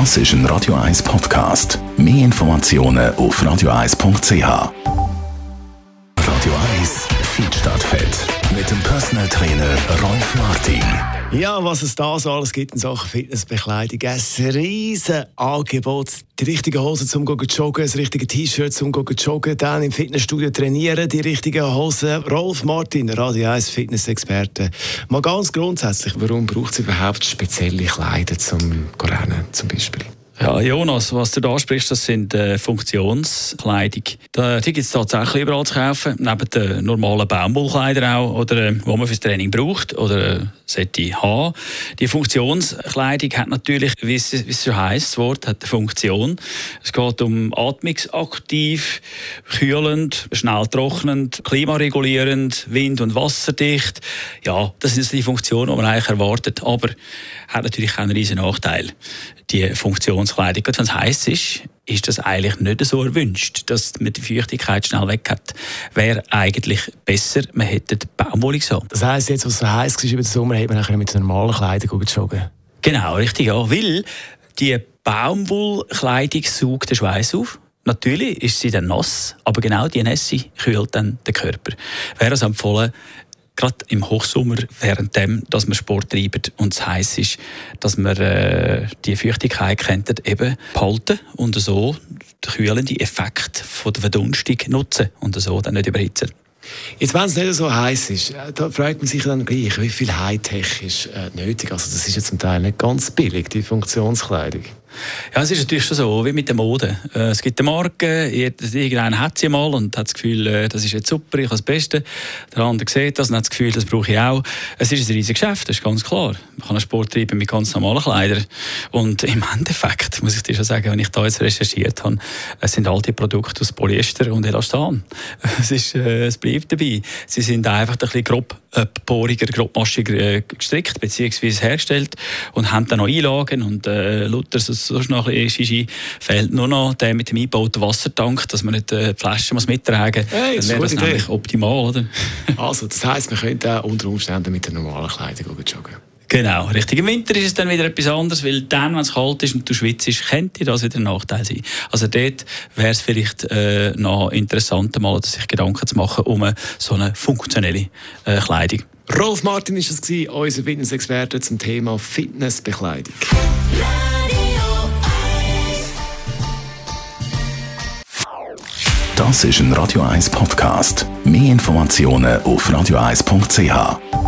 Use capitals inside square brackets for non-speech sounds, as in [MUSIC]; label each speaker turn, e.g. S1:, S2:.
S1: Das ist ein Radio 1 Podcast. Mehr Informationen auf radio1.ch. Radio 1 Feed Fett mit dem Personal Trainer Rolf Martin.
S2: Ja, was es da so alles gibt in Sachen Fitnessbekleidung. Ein riesen Angebot. Die richtigen Hosen zum joggen, das richtige T-Shirt zum joggen, dann im Fitnessstudio trainieren, die richtigen Hosen. Rolf Martin, Radio 1 Fitnessexperte. Mal ganz grundsätzlich, warum braucht es überhaupt spezielle Kleider zum Rennen zum Beispiel?
S3: Ja, Jonas, was du da ansprichst, das sind äh, Funktionskleidung. Da, die gibt es tatsächlich überall zu kaufen, neben den normalen Baumwollkleidern auch, oder, äh, wo man fürs Training braucht oder äh, sollte haben. Die Funktionskleidung hat natürlich, wie es, schon heisst, das Wort hat eine Funktion. Es geht um atmungsaktiv, kühlend, schnell trocknend, klimaregulierend, wind- und wasserdicht. Ja, das sind die Funktionen, die man eigentlich erwartet. Aber hat natürlich auch einen riesen Nachteil die Funktionskleidung. Wenn es heiß ist, ist das eigentlich nicht so erwünscht, dass man die Feuchtigkeit schnell weg hat. Wäre eigentlich besser, man hätte Baumwolle so.
S2: Das heisst, jetzt, was so heiß war über den Sommer, hätte man mit normalen Kleidung joggen
S3: Genau, richtig, ja. Weil die Baumwollkleidung saugt den Schweiß auf. Natürlich ist sie dann nass, aber genau die Nässe kühlt dann den Körper. Wäre es empfohlen, gerade im Hochsommer, während dem, dass man Sport treibt und es heiß ist, dass man äh, die Feuchtigkeit kennt, eben behalten und so den kühlenden Effekt von der Verdunstung nutzen und so dann nicht überhitzen.
S2: Jetzt, wenn es nicht so heiß ist, äh, da fragt man sich dann gleich, wie viel Hightech ist äh, nötig. Also das ist ja zum Teil nicht ganz billig, die Funktionskleidung.
S3: Ja, es ist natürlich schon so, wie mit der Mode. Äh, es gibt eine Marke, irgendeiner hat sie mal und hat das Gefühl, äh, das ist jetzt super, ich habe das Beste. Der andere sieht das und hat das Gefühl, das brauche ich auch. Es ist ein riesiges Geschäft, das ist ganz klar. Man kann Sport treiben mit ganz normalen Kleidern. Und im Endeffekt, muss ich dir schon sagen, wenn ich da jetzt recherchiert habe, es sind all die Produkte aus Polyester und Elastan. [LAUGHS] Es, ist, äh, es bleibt dabei. Sie sind einfach ein bisschen grob äh, poriger, grobmaschiger äh, gestrickt bzw. hergestellt und haben dann noch Einlagen und äh, Luther so, so noch ein bisschen fehlt nur noch der mit dem eingebauten Wassertank, dass man nicht äh, die Flaschen muss mittragen muss.
S2: Hey, das
S3: wäre das nämlich optimal, oder?
S2: also, das heisst, man könnte auch unter Umständen mit der normalen Kleidung joggen.
S3: Genau, richtig. Im Winter ist es dann wieder etwas anderes, weil dann, wenn es kalt ist und du schwitzt, könnte das wieder ein Nachteil sein. Also dort wäre es vielleicht äh, noch interessant, mal sich Gedanken zu machen um so eine funktionelle äh, Kleidung.
S2: Rolf Martin ist es unser Fitnessexperte zum Thema Fitnessbekleidung.
S1: Das ist ein Radio 1 Podcast. Mehr Informationen auf radio1.ch.